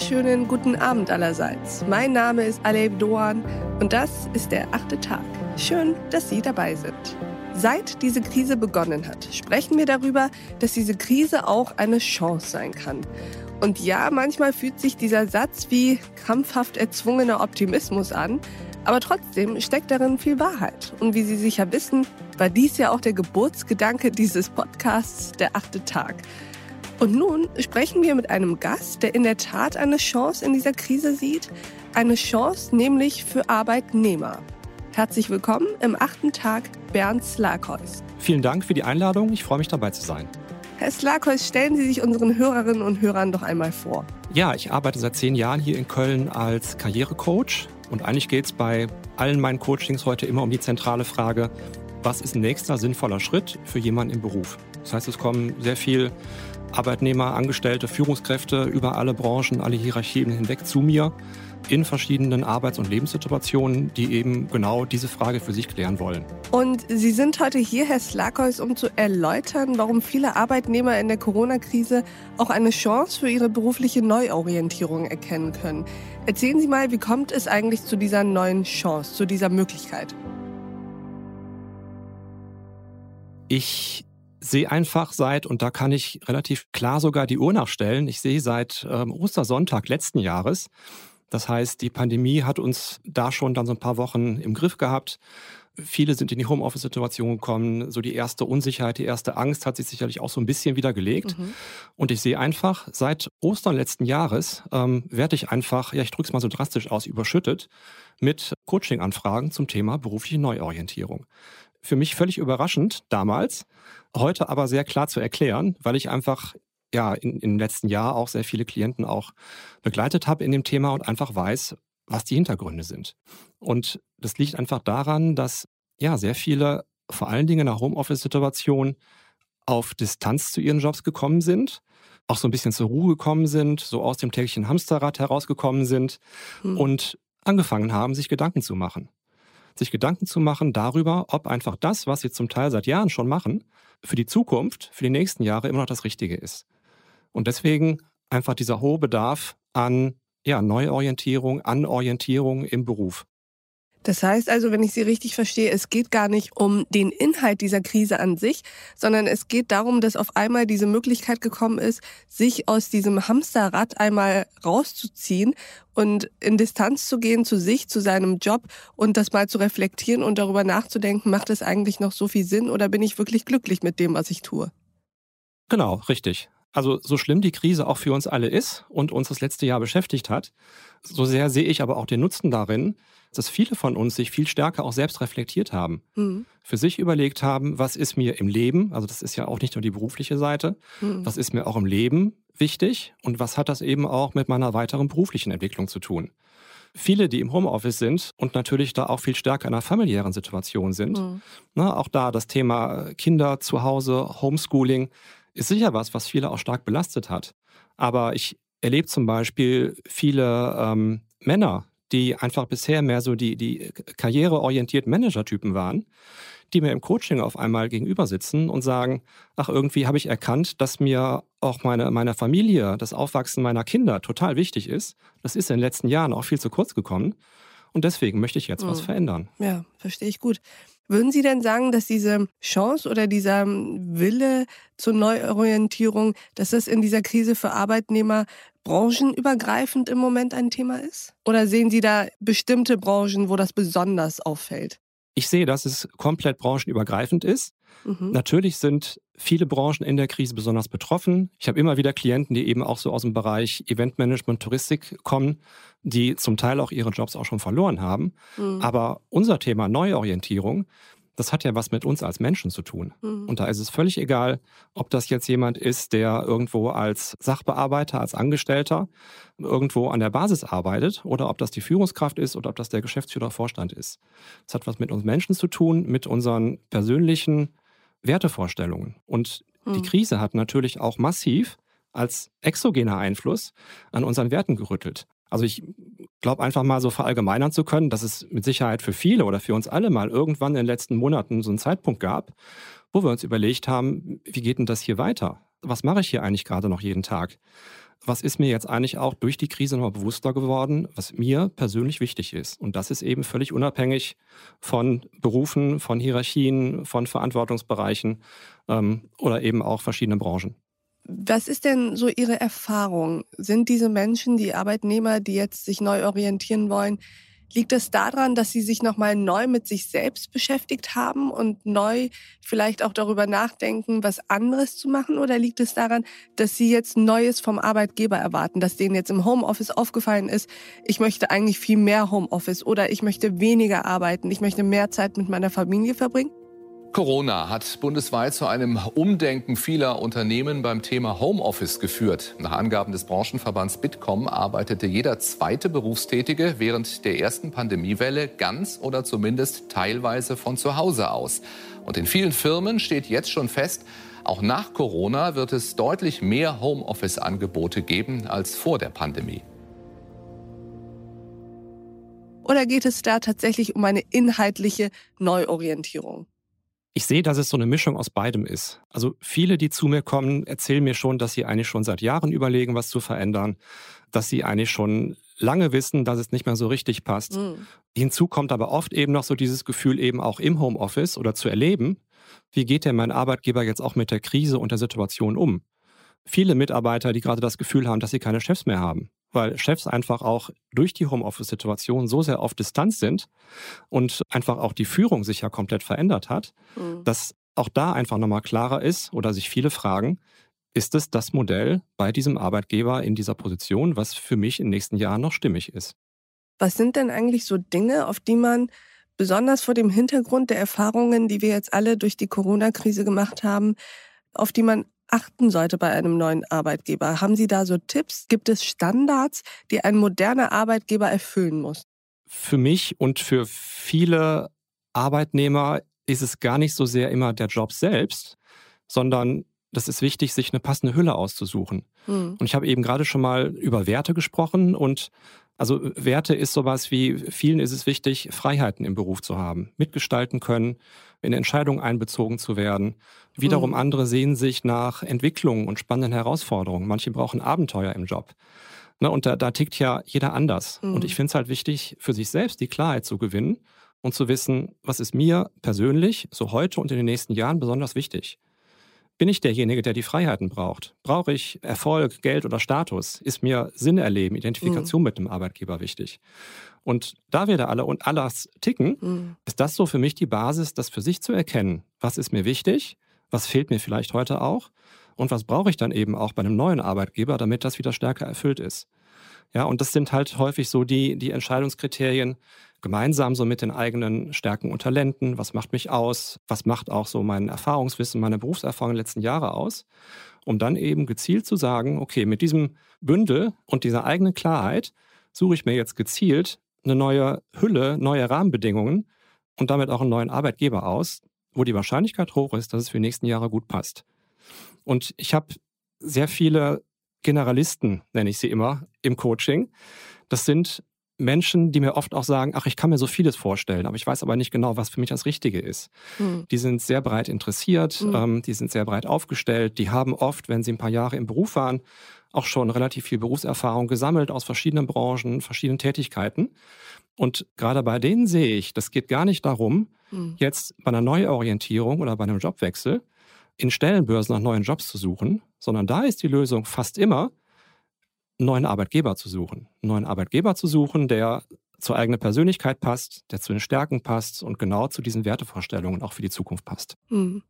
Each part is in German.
wunderschönen guten Abend allerseits. Mein Name ist Aleb Doan und das ist der achte Tag. Schön, dass Sie dabei sind. Seit diese Krise begonnen hat, sprechen wir darüber, dass diese Krise auch eine Chance sein kann. Und ja, manchmal fühlt sich dieser Satz wie krampfhaft erzwungener Optimismus an, aber trotzdem steckt darin viel Wahrheit. Und wie Sie sicher wissen, war dies ja auch der Geburtsgedanke dieses Podcasts, der achte Tag. Und nun sprechen wir mit einem Gast, der in der Tat eine Chance in dieser Krise sieht. Eine Chance nämlich für Arbeitnehmer. Herzlich willkommen im achten Tag, Bernd Slakheus. Vielen Dank für die Einladung. Ich freue mich dabei zu sein. Herr Slakos, stellen Sie sich unseren Hörerinnen und Hörern doch einmal vor. Ja, ich arbeite seit zehn Jahren hier in Köln als Karrierecoach. Und eigentlich geht es bei allen meinen Coachings heute immer um die zentrale Frage, was ist ein nächster sinnvoller Schritt für jemanden im Beruf? Das heißt, es kommen sehr viel Arbeitnehmer, Angestellte, Führungskräfte über alle Branchen, alle Hierarchien hinweg zu mir in verschiedenen Arbeits- und Lebenssituationen, die eben genau diese Frage für sich klären wollen. Und Sie sind heute hier, Herr Slakos, um zu erläutern, warum viele Arbeitnehmer in der Corona-Krise auch eine Chance für ihre berufliche Neuorientierung erkennen können. Erzählen Sie mal, wie kommt es eigentlich zu dieser neuen Chance, zu dieser Möglichkeit? Ich sehe einfach seit, und da kann ich relativ klar sogar die Uhr nachstellen, ich sehe seit ähm, Ostersonntag letzten Jahres, das heißt, die Pandemie hat uns da schon dann so ein paar Wochen im Griff gehabt. Viele sind in die Homeoffice-Situation gekommen. So die erste Unsicherheit, die erste Angst hat sich sicherlich auch so ein bisschen wieder gelegt. Mhm. Und ich sehe einfach, seit Ostern letzten Jahres ähm, werde ich einfach, ja, ich drücke es mal so drastisch aus, überschüttet mit Coaching-Anfragen zum Thema berufliche Neuorientierung. Für mich völlig überraschend damals, heute aber sehr klar zu erklären, weil ich einfach ja in, im letzten Jahr auch sehr viele Klienten auch begleitet habe in dem Thema und einfach weiß, was die Hintergründe sind. Und das liegt einfach daran, dass ja sehr viele, vor allen Dingen in der Homeoffice-Situation, auf Distanz zu ihren Jobs gekommen sind, auch so ein bisschen zur Ruhe gekommen sind, so aus dem täglichen Hamsterrad herausgekommen sind hm. und angefangen haben, sich Gedanken zu machen. Sich Gedanken zu machen darüber, ob einfach das, was sie zum Teil seit Jahren schon machen, für die Zukunft, für die nächsten Jahre immer noch das Richtige ist. Und deswegen einfach dieser hohe Bedarf an ja, Neuorientierung, an Orientierung im Beruf. Das heißt also, wenn ich Sie richtig verstehe, es geht gar nicht um den Inhalt dieser Krise an sich, sondern es geht darum, dass auf einmal diese Möglichkeit gekommen ist, sich aus diesem Hamsterrad einmal rauszuziehen und in Distanz zu gehen zu sich, zu seinem Job und das mal zu reflektieren und darüber nachzudenken, macht es eigentlich noch so viel Sinn oder bin ich wirklich glücklich mit dem, was ich tue? Genau, richtig. Also so schlimm die Krise auch für uns alle ist und uns das letzte Jahr beschäftigt hat, so sehr sehe ich aber auch den Nutzen darin, dass viele von uns sich viel stärker auch selbst reflektiert haben. Mhm. Für sich überlegt haben, was ist mir im Leben, also das ist ja auch nicht nur die berufliche Seite, mhm. was ist mir auch im Leben wichtig und was hat das eben auch mit meiner weiteren beruflichen Entwicklung zu tun. Viele, die im Homeoffice sind und natürlich da auch viel stärker in einer familiären Situation sind, mhm. na, auch da das Thema Kinder zu Hause, Homeschooling, ist sicher was, was viele auch stark belastet hat. Aber ich erlebe zum Beispiel viele ähm, Männer, die einfach bisher mehr so die, die karriereorientierten Managertypen waren, die mir im Coaching auf einmal gegenüber sitzen und sagen, ach, irgendwie habe ich erkannt, dass mir auch meine, meine Familie, das Aufwachsen meiner Kinder total wichtig ist. Das ist in den letzten Jahren auch viel zu kurz gekommen. Und deswegen möchte ich jetzt mhm. was verändern. Ja, verstehe ich gut. Würden Sie denn sagen, dass diese Chance oder dieser Wille zur Neuorientierung, dass das in dieser Krise für Arbeitnehmer branchenübergreifend im Moment ein Thema ist? Oder sehen Sie da bestimmte Branchen, wo das besonders auffällt? Ich sehe, dass es komplett branchenübergreifend ist. Mhm. Natürlich sind viele Branchen in der Krise besonders betroffen. Ich habe immer wieder Klienten, die eben auch so aus dem Bereich Eventmanagement, Touristik kommen, die zum Teil auch ihre Jobs auch schon verloren haben. Mhm. Aber unser Thema Neuorientierung, das hat ja was mit uns als Menschen zu tun. Mhm. Und da ist es völlig egal, ob das jetzt jemand ist, der irgendwo als Sachbearbeiter, als Angestellter irgendwo an der Basis arbeitet oder ob das die Führungskraft ist oder ob das der Geschäftsführer, Vorstand ist. Das hat was mit uns Menschen zu tun, mit unseren persönlichen Wertevorstellungen. Und mhm. die Krise hat natürlich auch massiv als exogener Einfluss an unseren Werten gerüttelt. Also ich glaube einfach mal so verallgemeinern zu können, dass es mit Sicherheit für viele oder für uns alle mal irgendwann in den letzten Monaten so einen Zeitpunkt gab, wo wir uns überlegt haben, wie geht denn das hier weiter? was mache ich hier eigentlich gerade noch jeden Tag? Was ist mir jetzt eigentlich auch durch die Krise noch bewusster geworden, was mir persönlich wichtig ist? Und das ist eben völlig unabhängig von Berufen, von Hierarchien, von Verantwortungsbereichen ähm, oder eben auch verschiedenen Branchen. Was ist denn so Ihre Erfahrung? Sind diese Menschen, die Arbeitnehmer, die jetzt sich neu orientieren wollen, liegt es daran, dass sie sich nochmal neu mit sich selbst beschäftigt haben und neu vielleicht auch darüber nachdenken, was anderes zu machen? Oder liegt es daran, dass sie jetzt Neues vom Arbeitgeber erwarten, dass denen jetzt im Homeoffice aufgefallen ist, ich möchte eigentlich viel mehr Homeoffice oder ich möchte weniger arbeiten, ich möchte mehr Zeit mit meiner Familie verbringen? Corona hat bundesweit zu einem Umdenken vieler Unternehmen beim Thema Homeoffice geführt. Nach Angaben des Branchenverbands Bitkom arbeitete jeder zweite Berufstätige während der ersten Pandemiewelle ganz oder zumindest teilweise von zu Hause aus. Und in vielen Firmen steht jetzt schon fest, auch nach Corona wird es deutlich mehr Homeoffice-Angebote geben als vor der Pandemie. Oder geht es da tatsächlich um eine inhaltliche Neuorientierung? Ich sehe, dass es so eine Mischung aus beidem ist. Also viele, die zu mir kommen, erzählen mir schon, dass sie eigentlich schon seit Jahren überlegen, was zu verändern, dass sie eigentlich schon lange wissen, dass es nicht mehr so richtig passt. Mhm. Hinzu kommt aber oft eben noch so dieses Gefühl eben auch im Homeoffice oder zu erleben, wie geht denn mein Arbeitgeber jetzt auch mit der Krise und der Situation um? Viele Mitarbeiter, die gerade das Gefühl haben, dass sie keine Chefs mehr haben weil Chefs einfach auch durch die Homeoffice-Situation so sehr auf Distanz sind und einfach auch die Führung sich ja komplett verändert hat, mhm. dass auch da einfach nochmal klarer ist oder sich viele fragen, ist es das Modell bei diesem Arbeitgeber in dieser Position, was für mich in den nächsten Jahren noch stimmig ist? Was sind denn eigentlich so Dinge, auf die man besonders vor dem Hintergrund der Erfahrungen, die wir jetzt alle durch die Corona-Krise gemacht haben, auf die man achten sollte bei einem neuen Arbeitgeber? Haben Sie da so Tipps? Gibt es Standards, die ein moderner Arbeitgeber erfüllen muss? Für mich und für viele Arbeitnehmer ist es gar nicht so sehr immer der Job selbst, sondern das ist wichtig, sich eine passende Hülle auszusuchen. Hm. Und ich habe eben gerade schon mal über Werte gesprochen und also Werte ist sowas wie, vielen ist es wichtig, Freiheiten im Beruf zu haben, mitgestalten können, in Entscheidungen einbezogen zu werden. Wiederum mhm. andere sehen sich nach Entwicklungen und spannenden Herausforderungen. Manche brauchen Abenteuer im Job. Ne, und da, da tickt ja jeder anders. Mhm. Und ich finde es halt wichtig, für sich selbst die Klarheit zu gewinnen und zu wissen, was ist mir persönlich, so heute und in den nächsten Jahren besonders wichtig. Bin ich derjenige, der die Freiheiten braucht? Brauche ich Erfolg, Geld oder Status? Ist mir Sinn erleben, Identifikation mhm. mit dem Arbeitgeber wichtig? Und da wir da alle und alles ticken, mhm. ist das so für mich die Basis, das für sich zu erkennen. Was ist mir wichtig? Was fehlt mir vielleicht heute auch? Und was brauche ich dann eben auch bei einem neuen Arbeitgeber, damit das wieder stärker erfüllt ist? Ja, und das sind halt häufig so die, die Entscheidungskriterien, gemeinsam so mit den eigenen Stärken und Talenten. Was macht mich aus? Was macht auch so mein Erfahrungswissen, meine Berufserfahrung der letzten Jahre aus? Um dann eben gezielt zu sagen, okay, mit diesem Bündel und dieser eigenen Klarheit suche ich mir jetzt gezielt eine neue Hülle, neue Rahmenbedingungen und damit auch einen neuen Arbeitgeber aus, wo die Wahrscheinlichkeit hoch ist, dass es für die nächsten Jahre gut passt. Und ich habe sehr viele Generalisten, nenne ich sie immer, im Coaching. Das sind Menschen, die mir oft auch sagen, ach, ich kann mir so vieles vorstellen, aber ich weiß aber nicht genau, was für mich das Richtige ist. Mhm. Die sind sehr breit interessiert, mhm. ähm, die sind sehr breit aufgestellt, die haben oft, wenn sie ein paar Jahre im Beruf waren, auch schon relativ viel Berufserfahrung gesammelt aus verschiedenen Branchen, verschiedenen Tätigkeiten. Und gerade bei denen sehe ich, das geht gar nicht darum, mhm. jetzt bei einer Neuorientierung oder bei einem Jobwechsel in Stellenbörsen nach neuen Jobs zu suchen, sondern da ist die Lösung fast immer, neuen Arbeitgeber zu suchen. Einen neuen Arbeitgeber zu suchen, der zur eigenen Persönlichkeit passt, der zu den Stärken passt und genau zu diesen Wertevorstellungen auch für die Zukunft passt. Hm.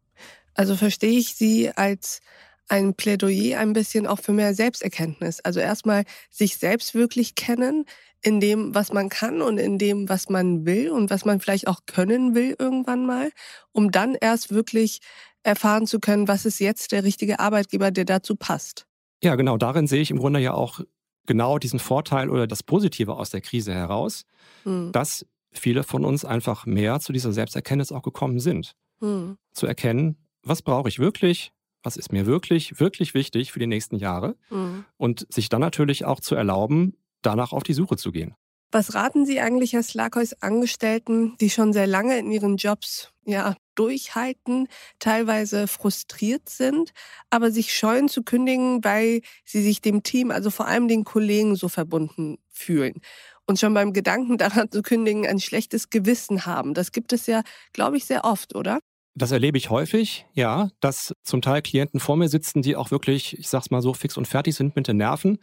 Also verstehe ich Sie als ein Plädoyer ein bisschen auch für mehr Selbsterkenntnis. Also erstmal sich selbst wirklich kennen in dem, was man kann und in dem, was man will und was man vielleicht auch können will irgendwann mal, um dann erst wirklich erfahren zu können, was ist jetzt der richtige Arbeitgeber, der dazu passt. Ja, genau. Darin sehe ich im Grunde ja auch genau diesen Vorteil oder das Positive aus der Krise heraus, hm. dass viele von uns einfach mehr zu dieser Selbsterkenntnis auch gekommen sind. Hm. Zu erkennen, was brauche ich wirklich, was ist mir wirklich, wirklich wichtig für die nächsten Jahre hm. und sich dann natürlich auch zu erlauben, danach auf die Suche zu gehen. Was raten Sie eigentlich als Lakois Angestellten, die schon sehr lange in ihren Jobs ja, durchhalten, teilweise frustriert sind, aber sich scheuen zu kündigen, weil sie sich dem Team, also vor allem den Kollegen, so verbunden fühlen. Und schon beim Gedanken daran zu kündigen, ein schlechtes Gewissen haben. Das gibt es ja, glaube ich, sehr oft, oder? Das erlebe ich häufig, ja, dass zum Teil Klienten vor mir sitzen, die auch wirklich, ich sag's mal so, fix und fertig sind mit den Nerven,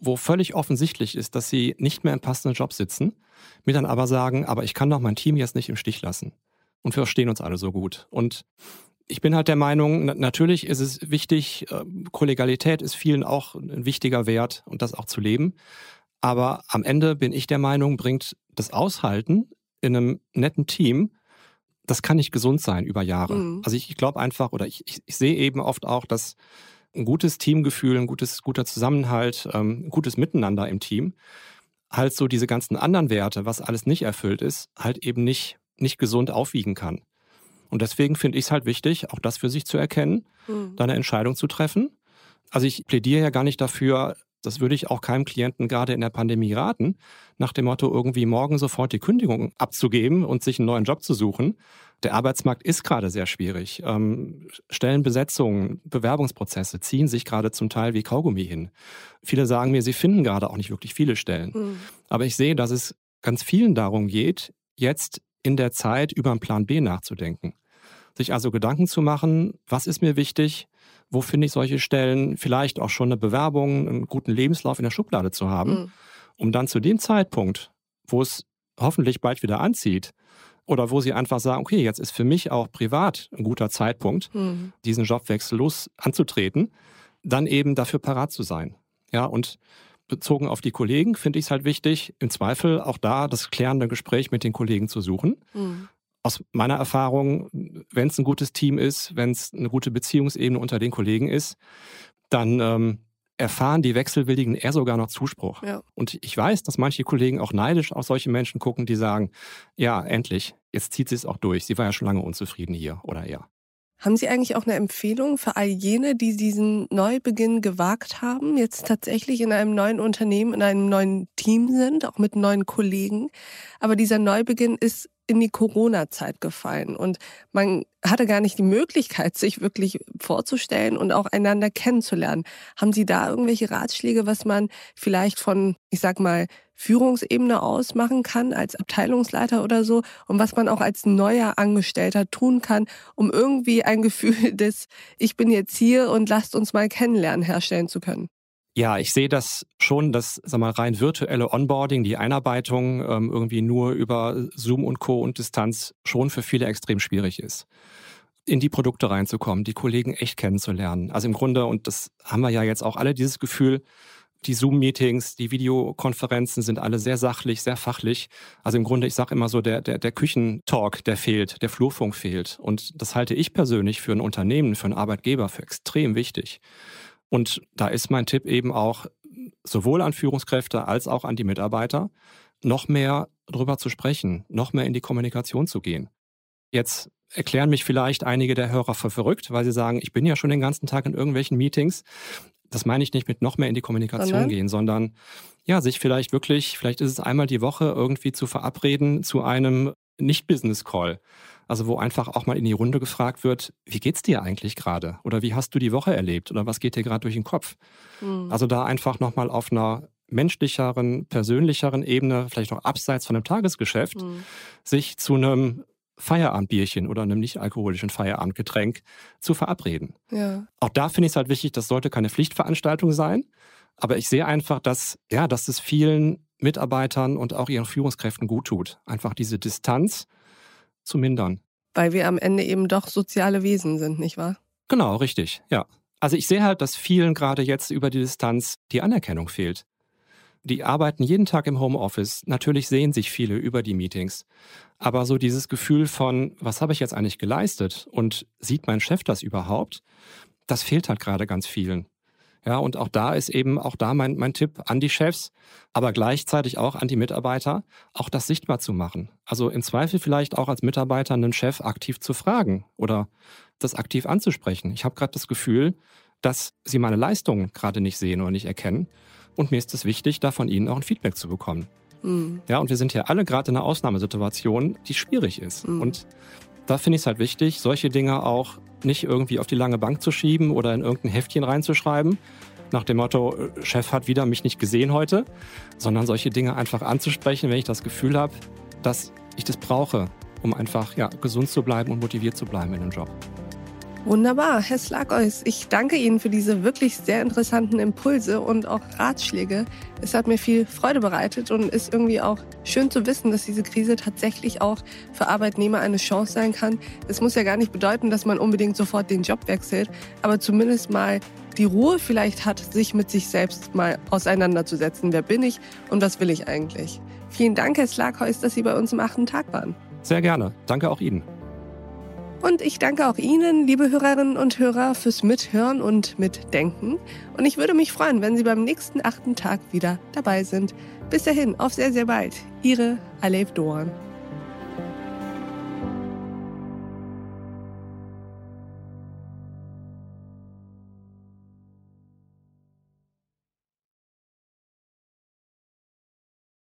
wo völlig offensichtlich ist, dass sie nicht mehr im passenden Job sitzen, mir dann aber sagen, aber ich kann doch mein Team jetzt nicht im Stich lassen. Und wir verstehen uns alle so gut. Und ich bin halt der Meinung, natürlich ist es wichtig, äh, Kollegialität ist vielen auch ein wichtiger Wert und das auch zu leben. Aber am Ende bin ich der Meinung, bringt das Aushalten in einem netten Team das kann nicht gesund sein über Jahre. Mhm. Also ich, ich glaube einfach, oder ich, ich, ich, sehe eben oft auch, dass ein gutes Teamgefühl, ein gutes, guter Zusammenhalt, ähm, ein gutes Miteinander im Team halt so diese ganzen anderen Werte, was alles nicht erfüllt ist, halt eben nicht, nicht gesund aufwiegen kann. Und deswegen finde ich es halt wichtig, auch das für sich zu erkennen, mhm. da eine Entscheidung zu treffen. Also ich plädiere ja gar nicht dafür, das würde ich auch keinem Klienten gerade in der Pandemie raten, nach dem Motto, irgendwie morgen sofort die Kündigung abzugeben und sich einen neuen Job zu suchen. Der Arbeitsmarkt ist gerade sehr schwierig. Ähm, Stellenbesetzungen, Bewerbungsprozesse ziehen sich gerade zum Teil wie Kaugummi hin. Viele sagen mir, sie finden gerade auch nicht wirklich viele Stellen. Mhm. Aber ich sehe, dass es ganz vielen darum geht, jetzt in der Zeit über einen Plan B nachzudenken. Sich also Gedanken zu machen, was ist mir wichtig, wo finde ich solche Stellen, vielleicht auch schon eine Bewerbung, einen guten Lebenslauf in der Schublade zu haben, mhm. um dann zu dem Zeitpunkt, wo es hoffentlich bald wieder anzieht, oder wo sie einfach sagen, okay, jetzt ist für mich auch privat ein guter Zeitpunkt, mhm. diesen Jobwechsel los anzutreten, dann eben dafür parat zu sein. Ja, und bezogen auf die Kollegen finde ich es halt wichtig, im Zweifel auch da das klärende Gespräch mit den Kollegen zu suchen. Mhm aus meiner Erfahrung, wenn es ein gutes Team ist, wenn es eine gute Beziehungsebene unter den Kollegen ist, dann ähm, erfahren die Wechselwilligen eher sogar noch Zuspruch. Ja. Und ich weiß, dass manche Kollegen auch neidisch auf solche Menschen gucken, die sagen, ja, endlich, jetzt zieht sie es auch durch. Sie war ja schon lange unzufrieden hier oder er. Haben Sie eigentlich auch eine Empfehlung für all jene, die diesen Neubeginn gewagt haben, jetzt tatsächlich in einem neuen Unternehmen, in einem neuen Team sind, auch mit neuen Kollegen? Aber dieser Neubeginn ist in die Corona-Zeit gefallen und man hatte gar nicht die Möglichkeit, sich wirklich vorzustellen und auch einander kennenzulernen. Haben Sie da irgendwelche Ratschläge, was man vielleicht von, ich sag mal, Führungsebene aus machen kann, als Abteilungsleiter oder so, und was man auch als neuer Angestellter tun kann, um irgendwie ein Gefühl des Ich bin jetzt hier und lasst uns mal kennenlernen herstellen zu können? Ja, ich sehe das schon, dass sag mal, rein virtuelle Onboarding, die Einarbeitung ähm, irgendwie nur über Zoom und Co. und Distanz schon für viele extrem schwierig ist. In die Produkte reinzukommen, die Kollegen echt kennenzulernen. Also im Grunde, und das haben wir ja jetzt auch alle dieses Gefühl, die Zoom-Meetings, die Videokonferenzen sind alle sehr sachlich, sehr fachlich. Also im Grunde, ich sage immer so, der, der, der Küchentalk, der fehlt, der Flurfunk fehlt. Und das halte ich persönlich für ein Unternehmen, für einen Arbeitgeber für extrem wichtig. Und da ist mein Tipp eben auch, sowohl an Führungskräfte als auch an die Mitarbeiter, noch mehr drüber zu sprechen, noch mehr in die Kommunikation zu gehen. Jetzt erklären mich vielleicht einige der Hörer für verrückt, weil sie sagen, ich bin ja schon den ganzen Tag in irgendwelchen Meetings. Das meine ich nicht mit noch mehr in die Kommunikation gehen, sondern ja, sich vielleicht wirklich, vielleicht ist es einmal die Woche irgendwie zu verabreden zu einem Nicht-Business-Call. Also wo einfach auch mal in die Runde gefragt wird, wie geht's dir eigentlich gerade? Oder wie hast du die Woche erlebt? Oder was geht dir gerade durch den Kopf? Mhm. Also da einfach nochmal auf einer menschlicheren, persönlicheren Ebene, vielleicht auch abseits von einem Tagesgeschäft, mhm. sich zu einem Feierabendbierchen oder einem nicht alkoholischen Feierabendgetränk zu verabreden. Ja. Auch da finde ich es halt wichtig, das sollte keine Pflichtveranstaltung sein. Aber ich sehe einfach, dass, ja, dass es vielen Mitarbeitern und auch ihren Führungskräften gut tut. Einfach diese Distanz zu mindern. Weil wir am Ende eben doch soziale Wesen sind, nicht wahr? Genau, richtig, ja. Also ich sehe halt, dass vielen gerade jetzt über die Distanz die Anerkennung fehlt. Die arbeiten jeden Tag im Homeoffice. Natürlich sehen sich viele über die Meetings. Aber so dieses Gefühl von, was habe ich jetzt eigentlich geleistet und sieht mein Chef das überhaupt, das fehlt halt gerade ganz vielen. Ja, und auch da ist eben auch da mein, mein Tipp an die Chefs, aber gleichzeitig auch an die Mitarbeiter, auch das sichtbar zu machen. Also im Zweifel vielleicht auch als Mitarbeiter einen Chef aktiv zu fragen oder das aktiv anzusprechen. Ich habe gerade das Gefühl, dass sie meine Leistungen gerade nicht sehen oder nicht erkennen. Und mir ist es wichtig, da von ihnen auch ein Feedback zu bekommen. Mhm. Ja, und wir sind ja alle gerade in einer Ausnahmesituation, die schwierig ist. Mhm. Und da finde ich es halt wichtig, solche Dinge auch nicht irgendwie auf die lange Bank zu schieben oder in irgendein Heftchen reinzuschreiben, nach dem Motto, äh, Chef hat wieder mich nicht gesehen heute, sondern solche Dinge einfach anzusprechen, wenn ich das Gefühl habe, dass ich das brauche, um einfach ja, gesund zu bleiben und motiviert zu bleiben in dem Job. Wunderbar, Herr Slageus. Ich danke Ihnen für diese wirklich sehr interessanten Impulse und auch Ratschläge. Es hat mir viel Freude bereitet und ist irgendwie auch schön zu wissen, dass diese Krise tatsächlich auch für Arbeitnehmer eine Chance sein kann. Es muss ja gar nicht bedeuten, dass man unbedingt sofort den Job wechselt, aber zumindest mal die Ruhe vielleicht hat, sich mit sich selbst mal auseinanderzusetzen. Wer bin ich und was will ich eigentlich? Vielen Dank, Herr Slagheus, dass Sie bei uns im achten Tag waren. Sehr gerne. Danke auch Ihnen. Und ich danke auch Ihnen, liebe Hörerinnen und Hörer, fürs Mithören und Mitdenken. Und ich würde mich freuen, wenn Sie beim nächsten achten Tag wieder dabei sind. Bis dahin, auf sehr, sehr bald. Ihre Alev Doan.